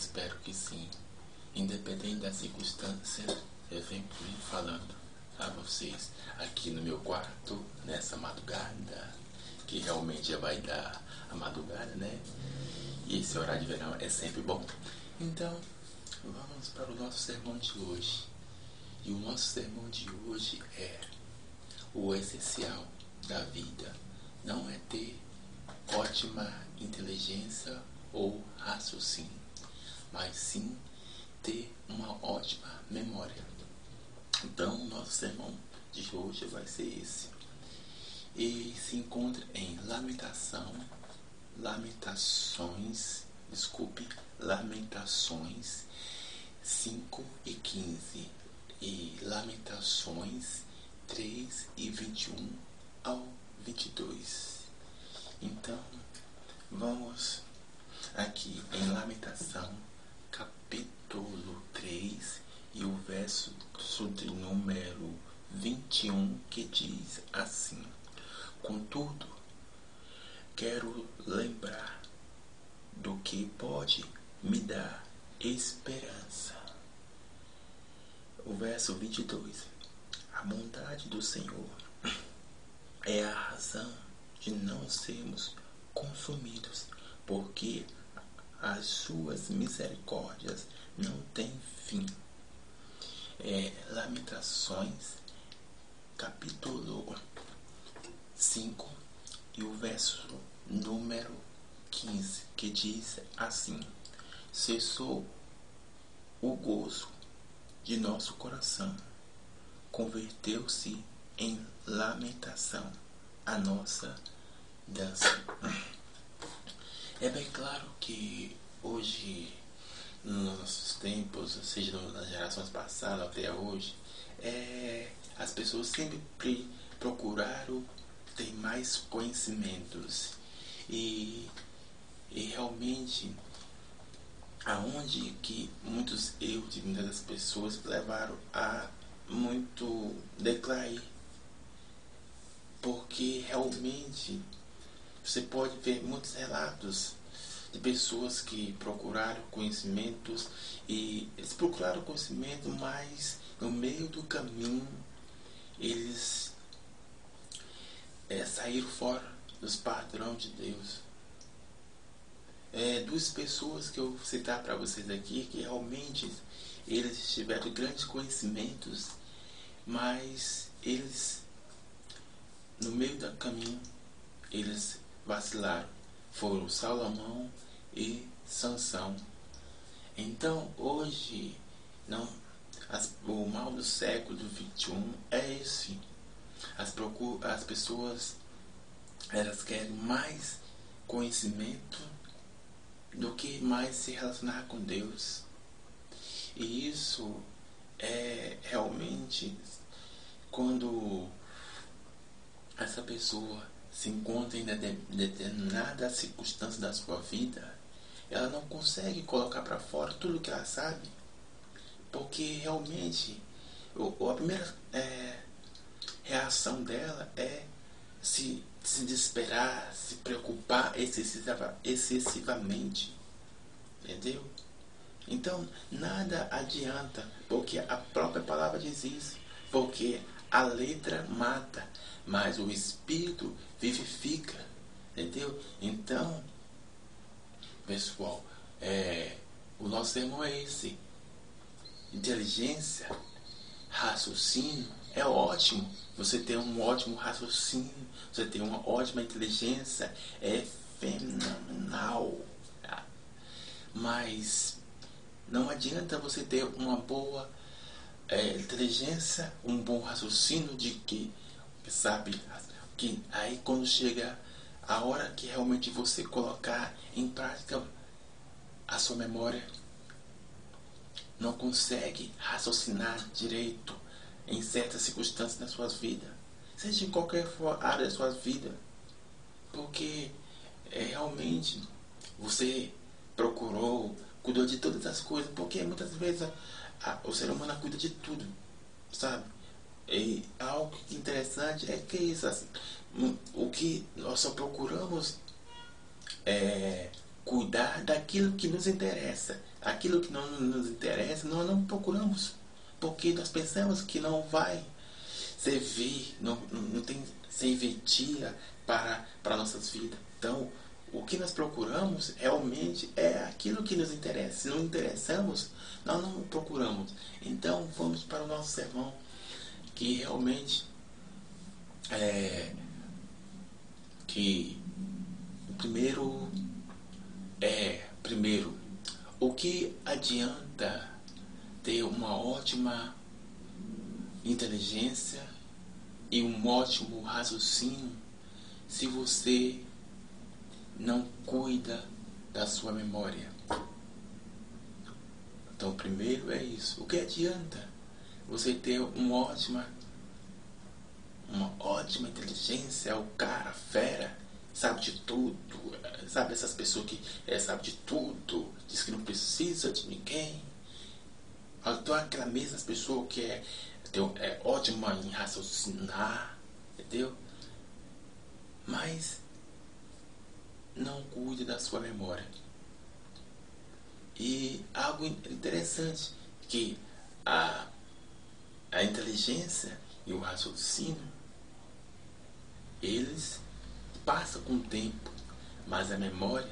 espero que sim. Independente da circunstância, eu venho falando a vocês aqui no meu quarto, nessa madrugada, que realmente já vai dar a madrugada, né? E esse horário de verão é sempre bom. Então, vamos para o nosso sermão de hoje. E o nosso sermão de hoje é o essencial da vida não é ter ótima inteligência ou raciocínio, mas sim ter uma ótima memória. Então, nosso sermão de hoje vai ser esse. E se encontra em Lamentação, Lamentações, desculpe, Lamentações 5 e 15 e Lamentações 3 e 21 ao 22. Então, vamos aqui em Lamentação, capítulo 3 e o verso de número 21 que diz assim: Contudo, quero lembrar do que pode me dar esperança. O verso 22. A bondade do Senhor é a razão de não sermos consumidos, porque as suas misericórdias não têm fim. É, Lamentações, capítulo 5 e o verso número 15, que diz assim: Cessou o gozo de nosso coração, converteu-se em lamentação a nossa dança. É bem claro que hoje, nos nossos tempos, seja, nas gerações passadas até hoje, é, as pessoas sempre procuraram ter mais conhecimentos. E, e realmente aonde que muitos erros de muitas pessoas levaram a muito declair. Porque realmente você pode ver muitos relatos de pessoas que procuraram conhecimentos e eles procuraram conhecimento, mas no meio do caminho eles é, saíram fora dos padrões de Deus. É, duas pessoas que eu vou citar para vocês aqui que realmente eles tiveram grandes conhecimentos, mas eles no meio do caminho, eles vacilaram. Foram Salomão e Sansão. Então, hoje, não, as, o mal do século XXI é esse. As, procur, as pessoas elas querem mais conhecimento do que mais se relacionar com Deus. E isso é realmente quando essa pessoa se encontra em determinada circunstância da sua vida, ela não consegue colocar para fora tudo que ela sabe, porque realmente a primeira é, reação dela é se, se desesperar, se preocupar excessiva, excessivamente. Entendeu? Então, nada adianta, porque a própria palavra diz isso. Porque a letra mata, mas o espírito vivifica. Entendeu? Então, pessoal, é, o nosso sermão é esse. Inteligência, raciocínio é ótimo. Você tem um ótimo raciocínio, você tem uma ótima inteligência, é fenomenal. Tá? Mas não adianta você ter uma boa é, inteligência, um bom raciocínio de que, sabe, que aí quando chega a hora que realmente você colocar em prática a sua memória, não consegue raciocinar direito em certas circunstâncias da sua vida, seja em qualquer área da sua vida, porque é, realmente você procurou, cuidou de todas as coisas, porque muitas vezes a, o ser humano cuida de tudo, sabe? E algo interessante é que isso, assim, o que nós só procuramos é cuidar daquilo que nos interessa. Aquilo que não nos interessa, nós não procuramos. Porque nós pensamos que não vai servir, não, não tem serventia para, para nossas vidas. Então, o que nós procuramos realmente é aquilo que nos interessa. Se não interessamos, nós não procuramos. Então, vamos para o nosso sermão, que realmente é que o primeiro é, primeiro, o que adianta ter uma ótima inteligência e um ótimo raciocínio se você não cuida da sua memória. Então, primeiro é isso. O que adianta você ter uma ótima, uma ótima inteligência, o cara, fera, sabe de tudo, sabe essas pessoas que é, sabe de tudo, diz que não precisa de ninguém. Então aquela mesma pessoa que é, é ótima em raciocinar, entendeu? Mas não cuide da sua memória. E algo interessante que a, a inteligência e o raciocínio eles passam com o tempo, mas a memória,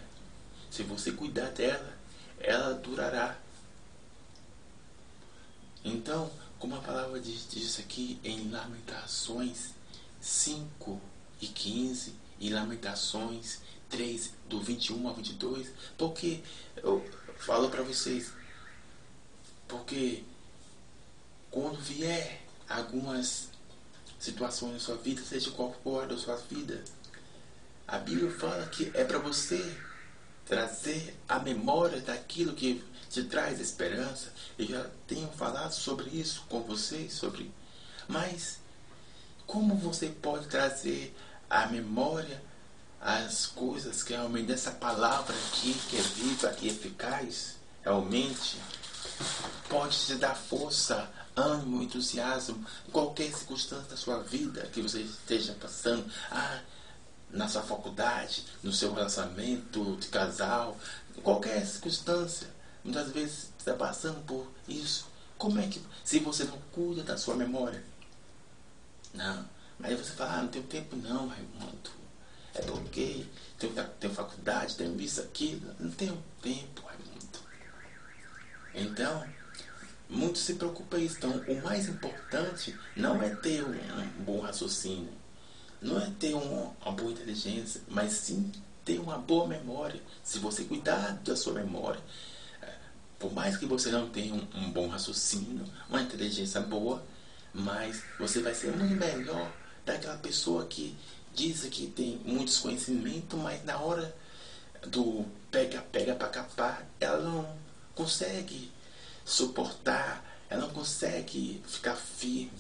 se você cuidar dela, ela durará. Então, como a palavra diz, diz aqui em Lamentações 5 e 15 e Lamentações 3, do 21 ao 22, porque eu falo para vocês, porque quando vier algumas situações na sua vida, seja qual for a sua vida, a Bíblia fala que é para você trazer a memória daquilo que te traz esperança. Eu já tenho falado sobre isso com vocês, sobre. Mas como você pode trazer a memória as coisas que realmente dessa palavra aqui, que é viva e eficaz, realmente pode te dar força, ânimo, entusiasmo, em qualquer circunstância da sua vida que você esteja passando, ah, na sua faculdade, no seu relacionamento de casal, em qualquer circunstância. Muitas vezes está passando por isso. Como é que, se você não cuida da sua memória? Não. Aí você fala, ah, não tenho tempo não, Raimundo é porque tenho, tenho faculdade, tenho isso, aquilo. Não tenho tempo, é muito. Então, muito se preocupa isso. Então, o mais importante não é ter um, um bom raciocínio, não é ter um, uma boa inteligência, mas sim ter uma boa memória. Se você cuidar da sua memória, é, por mais que você não tenha um, um bom raciocínio, uma inteligência boa, mas você vai ser muito melhor daquela pessoa que diz que tem muitos conhecimentos, mas na hora do pega-pega para capar, ela não consegue suportar, ela não consegue ficar firme.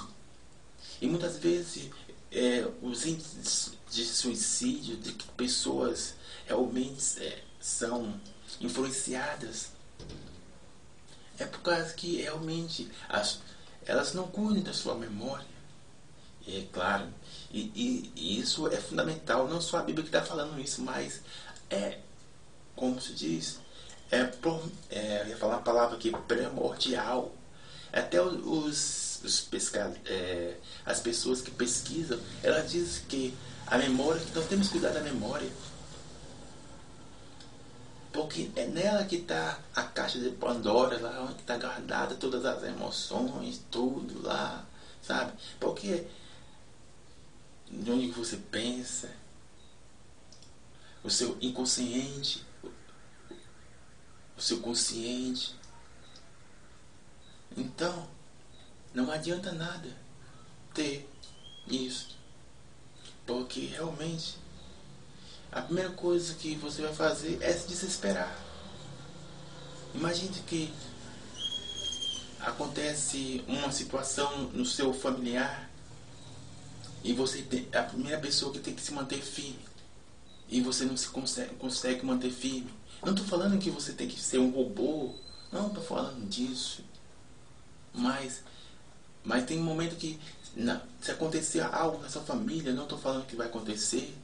E muitas vezes é, os índices de suicídio de que pessoas realmente é, são influenciadas é por causa que realmente as, elas não cuidam da sua memória. E é claro, e, e, e, isso é fundamental, não só a Bíblia que está falando isso, mas é, como se diz, é, é eu ia falar uma palavra aqui, primordial. Até os, os pesca, é, as pessoas que pesquisam, elas dizem que a memória, nós temos que cuidar da memória. Porque é nela que está a caixa de Pandora, lá onde está guardada todas as emoções, tudo lá, sabe? Porque de onde você pensa, o seu inconsciente, o seu consciente. Então, não adianta nada ter isso. Porque realmente a primeira coisa que você vai fazer é se desesperar. Imagine que acontece uma situação no seu familiar e você tem, é a primeira pessoa que tem que se manter firme. E você não se consegue, consegue manter firme. Não estou falando que você tem que ser um robô. Não estou falando disso. Mas, mas tem um momento que se acontecer algo na sua família, não estou falando que vai acontecer.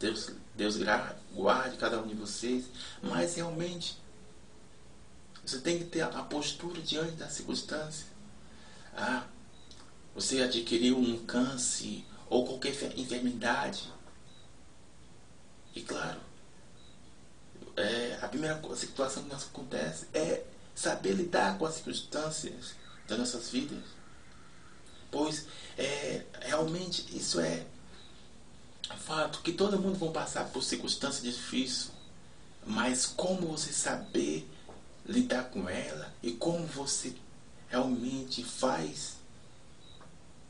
Deus, Deus guarde cada um de vocês, mas realmente você tem que ter a postura diante da circunstância. Ah, você adquiriu um câncer ou qualquer enfermidade. E claro, é, a primeira situação que nos acontece é saber lidar com as circunstâncias das nossas vidas. Pois é, realmente isso é fato que todo mundo vai passar por circunstâncias difíceis. Mas como você saber lidar com ela e como você realmente faz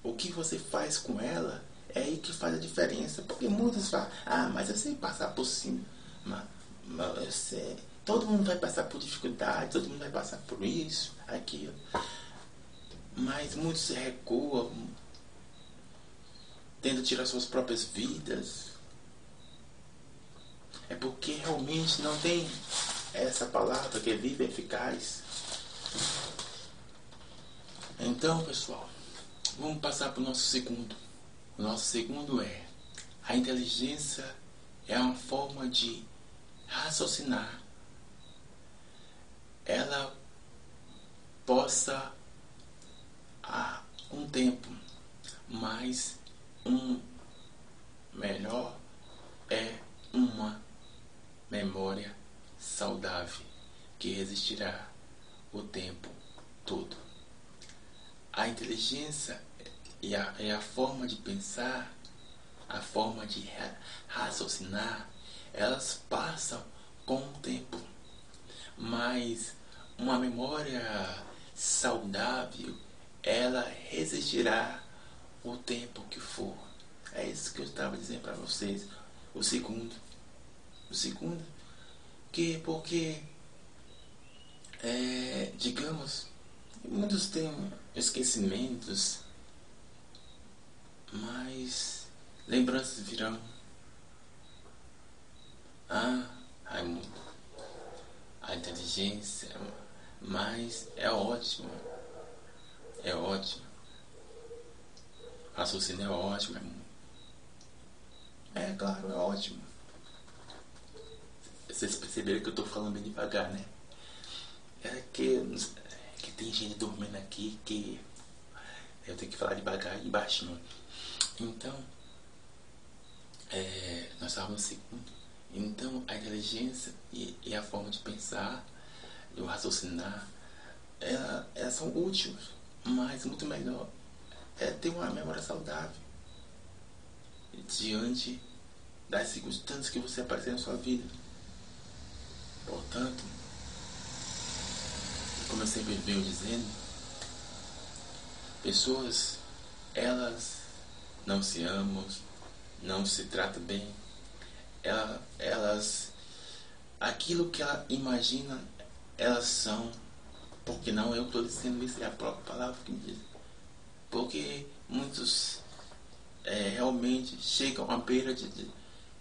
o que você faz com ela é aí que faz a diferença. Porque muitos falam, ah, mas eu sei passar por cima. Mas, mas eu sei. Todo mundo vai passar por dificuldade, todo mundo vai passar por isso, aquilo. Mas muitos recuam, tendo tirar suas próprias vidas. É porque realmente não tem essa palavra que é viva e eficaz. Então, pessoal, vamos passar para o nosso segundo. O nosso segundo é a inteligência é uma forma de raciocinar. Ela possa há um tempo, mas um melhor é uma memória saudável que resistirá o tempo todo. A inteligência e a, e a forma de pensar, a forma de raciocinar, elas passam com o tempo. Mas uma memória saudável, ela resistirá o tempo que for. É isso que eu estava dizendo para vocês. O segundo. O segundo. Que porque é, digamos, muitos têm esquecimentos, mas lembranças virão. Ah, Raimundo, a inteligência, mas é ótimo. É ótimo. Raciocínio é ótimo, Raimundo. É claro, é ótimo. Vocês perceberam que eu estou falando bem devagar, né? É que, que tem gente dormindo aqui que eu tenho que falar devagar e baixinho. Então, é, nós estávamos no segundo. Então, a inteligência e, e, a forma de pensar, de raciocinar, ela, elas são úteis, mas muito melhor é ter uma memória saudável diante das circunstâncias que você aparecer na sua vida. Portanto, como eu sempre venho dizendo, pessoas, elas não se amam, não se tratam bem, elas, elas aquilo que ela imagina, elas são, porque não eu estou dizendo isso, é a própria palavra que me diz. Porque muitos é, realmente chegam à beira de, de,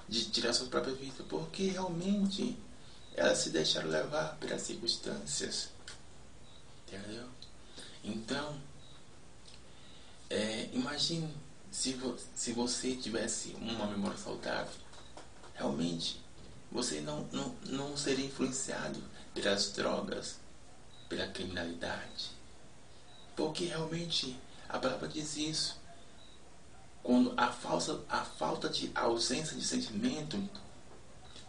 de tirar sua própria vida, porque realmente elas se deixaram levar pelas circunstâncias. Entendeu? Então, é, imagine se, vo, se você tivesse uma memória saudável, realmente você não, não, não seria influenciado pelas drogas, pela criminalidade. Porque realmente a palavra diz isso. Quando a, falsa, a falta de ausência de sentimento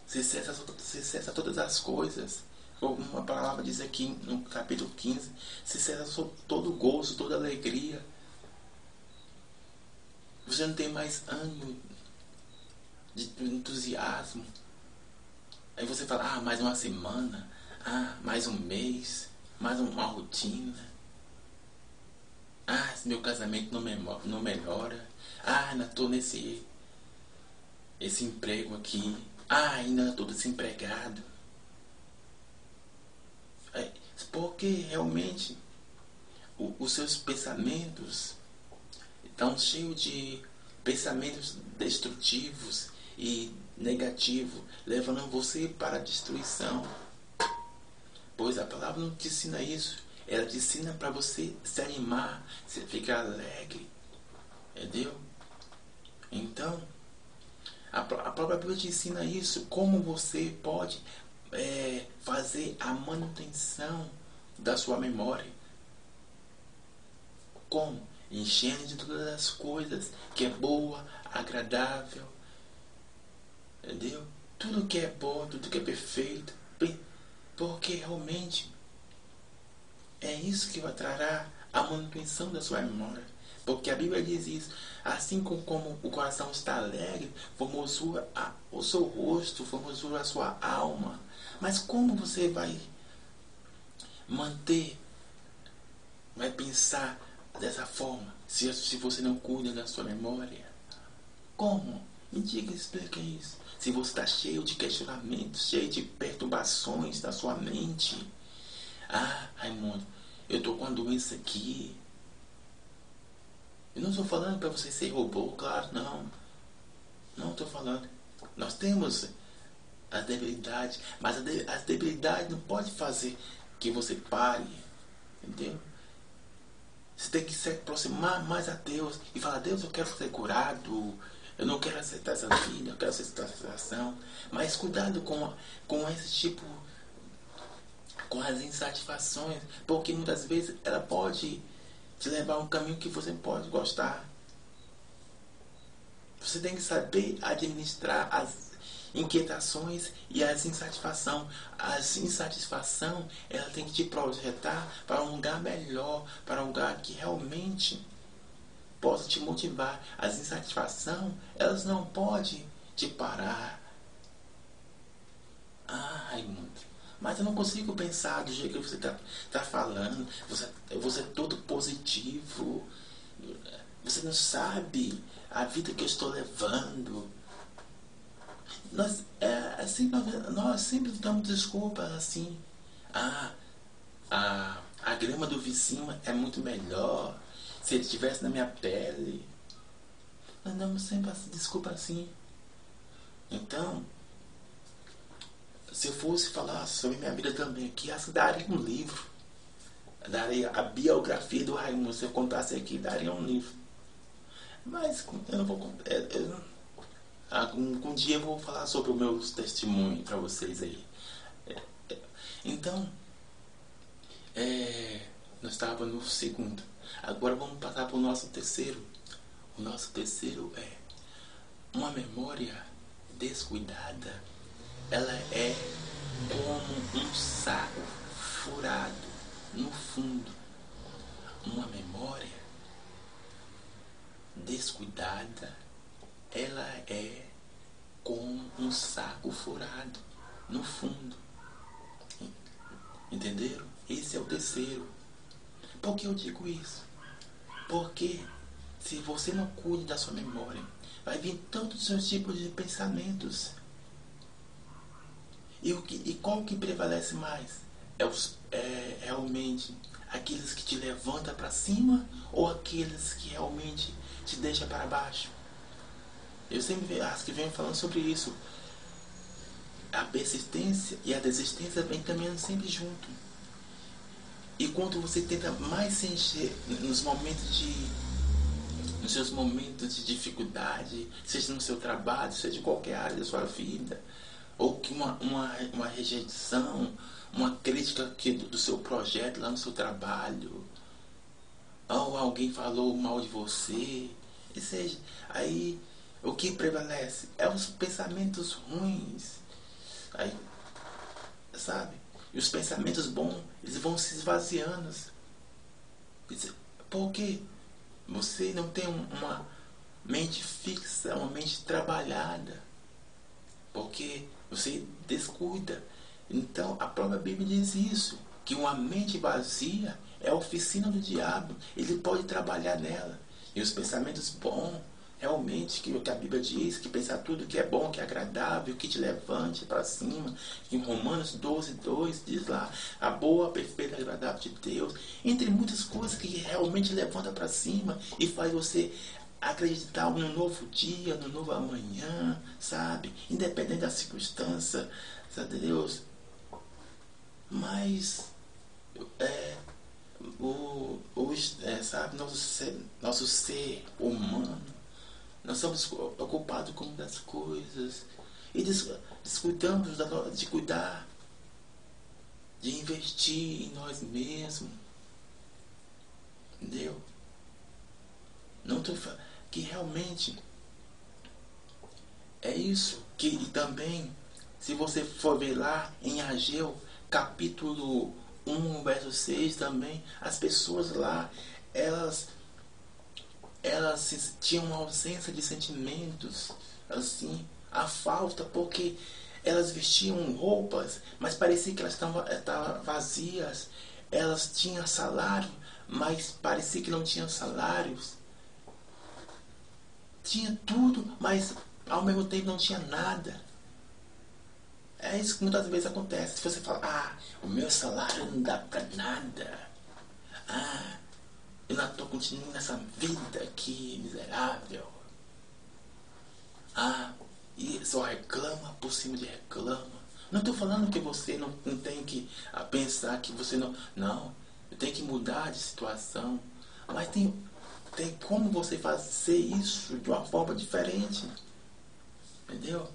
se cessa, se cessa todas as coisas uma palavra diz aqui no capítulo 15, se cessa todo gozo, toda alegria. Você não tem mais ânimo de entusiasmo. Aí você fala, ah, mais uma semana, ah, mais um mês, mais uma rotina. Ah, meu casamento não, me, não melhora. Ah, ainda estou nesse esse emprego aqui. Ah, ainda estou desempregado. Porque realmente o, os seus pensamentos estão cheios de pensamentos destrutivos e negativos, levando você para a destruição. Pois a palavra não te ensina isso. Ela te ensina para você se animar, se ficar alegre. Entendeu? Então, A, a própria Bíblia te ensina isso, como você pode é, fazer a manutenção da sua memória. Como? Enchendo de todas as coisas que é boa, agradável. Entendeu? Tudo que é bom, tudo que é perfeito. Porque realmente é isso que trará a manutenção da sua memória. Porque a Bíblia diz isso. Assim como, como o coração está alegre, formosura a, o seu rosto, formosura a sua alma. Mas como você vai manter, vai pensar dessa forma, se, se você não cuida da sua memória? Como? Me diga, explica isso. Se você está cheio de questionamentos, cheio de perturbações na sua mente. Ah, Raimundo, eu estou com a doença aqui. Eu não estou falando para você ser robô, claro, não. Não estou falando. Nós temos as debilidades, mas as debilidades não pode fazer que você pare, entendeu? Você tem que se aproximar mais a Deus e falar, Deus, eu quero ser curado, eu não quero aceitar essa vida, eu quero aceitar essa situação. Mas cuidado com, com esse tipo, com as insatisfações, porque muitas vezes ela pode te levar a um caminho que você pode gostar. Você tem que saber administrar as inquietações e as insatisfação. A insatisfação, ela tem que te projetar para um lugar melhor, para um lugar que realmente possa te motivar. As insatisfação, elas não podem te parar. Ai, muito. Mas eu não consigo pensar do jeito que você está tá falando. Você, você é todo positivo. Você não sabe a vida que eu estou levando. Nós, é, assim, nós, nós sempre damos desculpas assim. Ah, a, a grama do vizinho é muito melhor. Se ele estivesse na minha pele. Nós damos sempre desculpa assim. Então, se eu fosse falar sobre minha vida também aqui, eu daria um livro. Daria a biografia do Raimundo. Se eu contasse aqui, daria um livro. Mas eu não vou contar. É, eu, um, um dia eu vou falar sobre o meu testemunho para vocês aí. É, é, então, é, nós estávamos no segundo. Agora vamos passar para o nosso terceiro. O nosso terceiro é uma memória descuidada. Ela é como um saco furado no fundo. Uma memória descuidada ela é como um saco furado no fundo. Entenderam? Esse é o terceiro. Por que eu digo isso? Porque se você não cuida da sua memória, vai vir tantos seus tipos de pensamentos. E, o que, e qual que prevalece mais? É, os, é realmente aqueles que te levantam para cima ou aqueles que realmente te deixam para baixo? Eu sempre acho que venho falando sobre isso. A persistência e a desistência vem caminhando sempre junto. E quando você tenta mais se encher nos momentos de. nos seus momentos de dificuldade, seja no seu trabalho, seja em qualquer área da sua vida, ou que uma, uma, uma rejeição, uma crítica que, do, do seu projeto lá no seu trabalho, ou alguém falou mal de você, e seja, aí o que prevalece é os pensamentos ruins. Aí, sabe? E os pensamentos bons, eles vão se esvaziando. Porque você não tem uma mente fixa, uma mente trabalhada. Porque você descuida. Então a própria Bíblia diz isso, que uma mente vazia é a oficina do diabo. Ele pode trabalhar nela. E os pensamentos bons realmente que o que a Bíblia diz, que pensar tudo que é bom, que é agradável, que te levante para cima. Em Romanos 12, 2 diz lá, a boa, perfeita agradável de Deus, entre muitas coisas que realmente levanta para cima e faz você acreditar no novo dia, no novo amanhã, sabe? Independente da circunstância, sabe Deus? Mas é, o, o é, sabe, nosso ser, nosso ser humano Nós somos ocupados com das coisas e descuidamos de cuidar, de investir em nós mesmos. Entendeu? Não estou falando que realmente é isso que e também se você for ver lá em Ageu, capítulo 1, verso 6 também, as pessoas lá, elas elas tinham uma ausência de sentimentos, assim, a falta, porque elas vestiam roupas, mas parecia que elas estavam, estavam vazias. Elas tinham salário, mas parecia que não tinham salários. Tinha tudo, mas ao mesmo tempo não tinha nada. É isso que muitas vezes acontece. Se você fala, ah, o meu salário não dá para nada. Ah, eu não estou continuando nessa vida aqui miserável. Ah, e só reclama por cima de reclama. Não estou falando que você não, não tem que ah, pensar que você não. Não, tem que mudar de situação. Mas tem, tem como você fazer isso de uma forma diferente. Entendeu?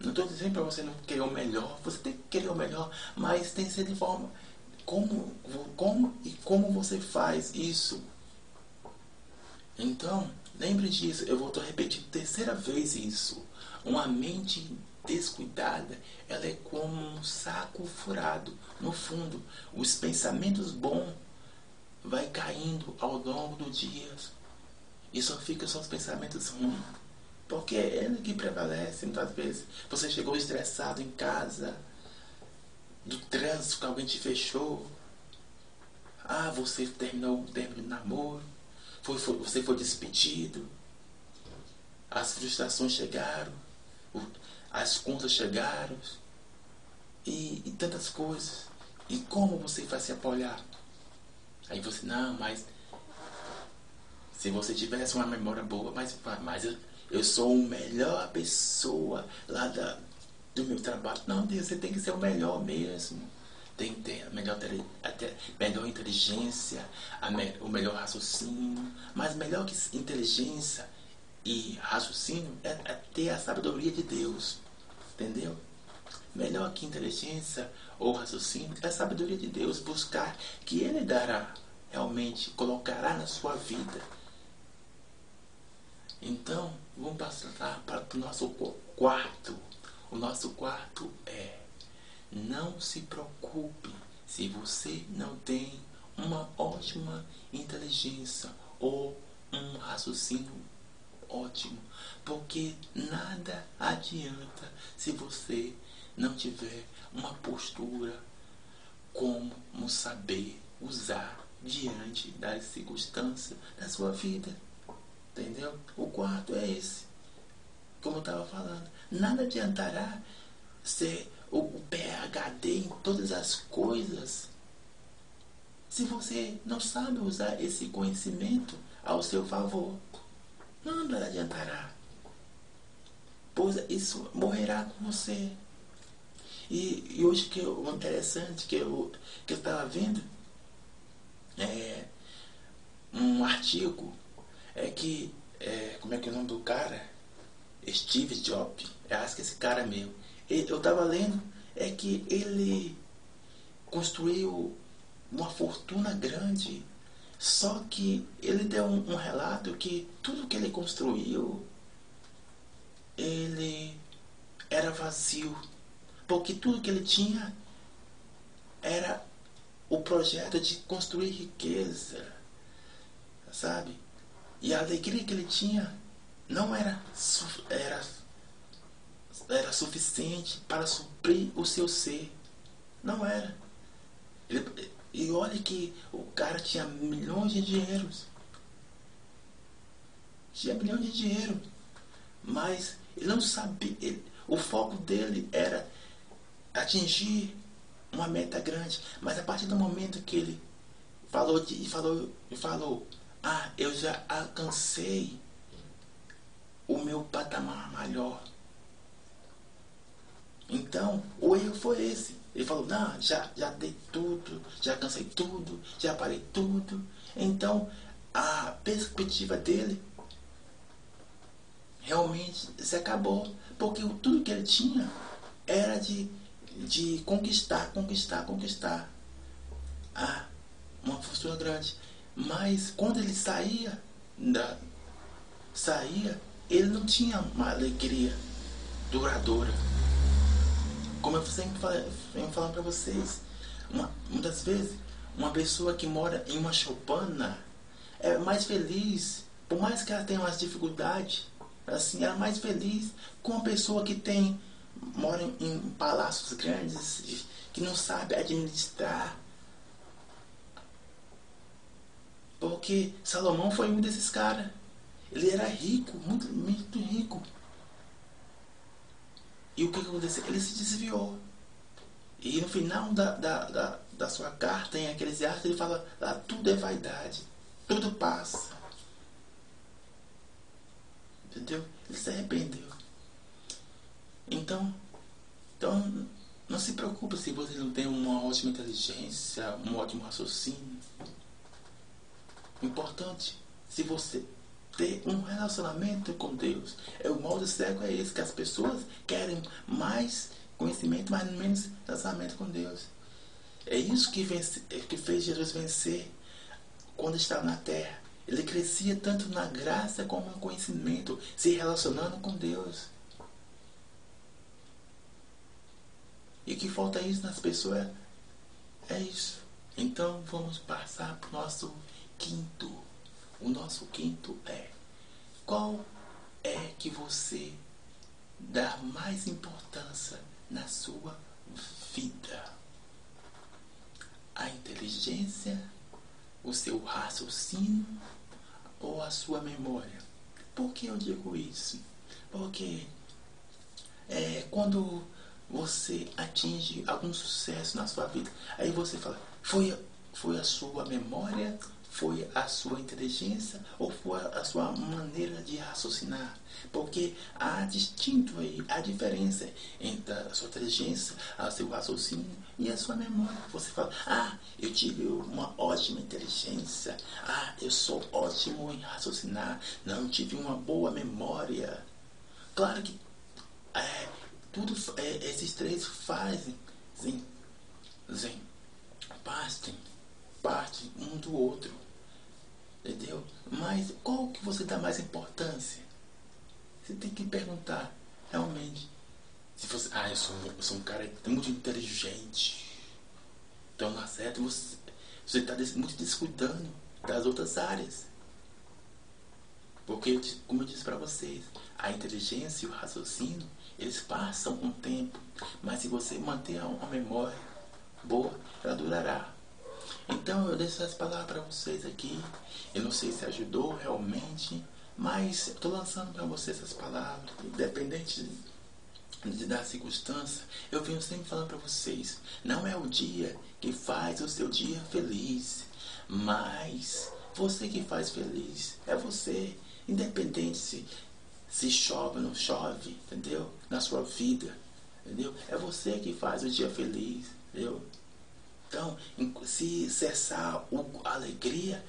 Não estou dizendo para você não querer o melhor, você tem que querer o melhor, mas tem que ser de forma. Como, como e como você faz isso? Então, lembre disso, eu vou repetir terceira vez isso. Uma mente descuidada, ela é como um saco furado. No fundo, os pensamentos bons vai caindo ao longo do dia. E só fica só os pensamentos ruins. Porque é ele que prevalece muitas vezes. Você chegou estressado em casa, do trânsito que alguém te fechou. Ah, você terminou um tempo de namoro. Foi, foi, você foi despedido. As frustrações chegaram. As contas chegaram. E, e tantas coisas. E como você vai se apoiar? Aí você, não, mas se você tivesse uma memória boa, mas, mas eu, eu sou a melhor pessoa lá da, do meu trabalho. Não, Deus, você tem que ser o melhor mesmo. Tem que ter a melhor, a melhor inteligência, me, o melhor raciocínio. Mas melhor que inteligência e raciocínio é, é ter a sabedoria de Deus. Entendeu? Melhor que inteligência ou raciocínio é a sabedoria de Deus. Buscar que Ele dará, realmente colocará na sua vida então, vamos passar para o nosso quarto. O nosso quarto é: não se preocupe se você não tem uma ótima inteligência ou um raciocínio ótimo, porque nada adianta se você não tiver uma postura como saber usar diante das circunstâncias da sua vida. Entendeu? O quarto é esse. Como eu estava falando. Nada adiantará ser o PHD em todas as coisas se você não sabe usar esse conhecimento ao seu favor. Nada adiantará. Pois isso morrerá com você. E, e hoje que o interessante que eu que eu estava vendo é um artigo é que, é, como é que é o nome do cara? Steve Jobs, eu acho que esse cara mesmo. Eu estava lendo, é que ele construiu uma fortuna grande, só que ele deu um, um relato que tudo que ele construiu, ele era vazio, porque tudo que ele tinha era o projeto de construir riqueza, sabe? E a alegria que ele tinha não era, era, era suficiente para suprir o seu ser. Não era. Ele, e olha que o cara tinha milhões de dinheiros. Tinha milhões de dinheiro. Mas ele não sabia. Ele, o foco dele era atingir uma meta grande. Mas a partir do momento que ele falou de, falou, falou ah, eu já alcancei o meu patamar maior. Então, o erro foi esse. Ele falou, não, já, já dei tudo, já alcancei tudo, já parei tudo. Então, a perspectiva dele realmente se acabou. Porque tudo que ele tinha era de, de conquistar, conquistar, conquistar. Ah, uma fortuna grande. Mas quando ele saía da saía, ele não tinha uma alegria duradoura. Como eu sempre falando para vocês, uma, muitas vezes uma pessoa que mora em uma choupana é mais feliz, por mais que ela tenha umas dificuldades, assim, ela é mais feliz com uma pessoa que tem mora em, em palácios grandes, que não sabe administrar. Porque Salomão foi um desses caras. Ele era rico, muito, muito rico. E o que aconteceu? Ele se desviou. E no final da, da, da, da sua carta em Eclesiastes, ele fala: ah, tudo é vaidade, tudo passa. Entendeu? Ele se arrependeu. Então, então não se preocupe se você não tem uma ótima inteligência, um ótimo raciocínio. Importante, se você ter um relacionamento com Deus. É o mal do século é esse, que as pessoas querem mais conhecimento, mas menos relacionamento com Deus. É isso que, vence, que fez Jesus vencer quando estava na terra. Ele crescia tanto na graça como no conhecimento, se relacionando com Deus. E que falta isso nas pessoas é isso. Então vamos passar para o nosso quinto o nosso quinto é: qual é que você dá mais importância na sua vida? A inteligência, o seu raciocínio ou a sua memória? Por que eu digo isso? Porque é, quando você atinge algum sucesso na sua vida, aí você fala, foi, foi a sua memória foi a sua inteligência ou foi a sua maneira de raciocinar? Porque há distinto aí, há diferença entre a sua inteligência, o seu raciocínio e a sua memória. Você fala, ah, eu tive uma ótima inteligência, ah, eu sou ótimo em raciocinar, não tive uma boa memória. Claro que é, tudo, é, esses três fazem, sim, sim, partem, parte um do outro. Entendeu? Mas qual que você dá mais importância? Você tem que perguntar, realmente. Se você, ah, eu sou, eu sou um cara muito inteligente. Então não acerta, você está muito descuidando das outras áreas. Porque, como eu disse para vocês, a inteligência e o raciocínio, eles passam um tempo. Mas se você manter uma memória boa, ela durará. Então eu deixo essas palavras para vocês aqui. Eu não sei se ajudou realmente, mas estou lançando para vocês essas palavras, independente de, da circunstância. Eu venho sempre falando para vocês: não é o dia que faz o seu dia feliz, mas você que faz feliz é você, independente se, se chove ou não chove, entendeu? Na sua vida, entendeu? É você que faz o dia feliz, entendeu? Então, se cessar a alegria,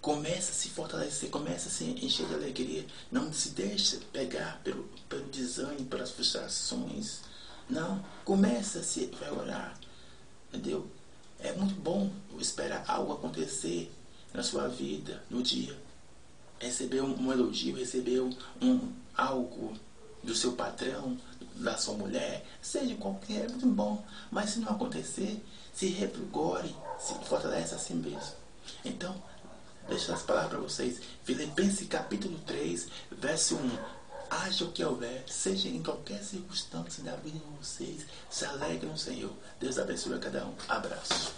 começa a se fortalecer, começa a se encher de alegria. Não se deixe pegar pelo, pelo desânimo, pelas frustrações. Não, começa a se orar. Entendeu? É muito bom esperar algo acontecer na sua vida, no dia. Receber um, um elogio, receber um, algo do seu patrão, da sua mulher, seja qualquer, é muito bom. Mas se não acontecer, se revigore, se fortalece a si mesmo. Então, deixo as palavras para vocês. Filipenses capítulo 3, verso 1. Haja o que houver, seja em qualquer circunstância da vida de vocês, se alegre no Senhor. Deus abençoe a cada um. Abraço.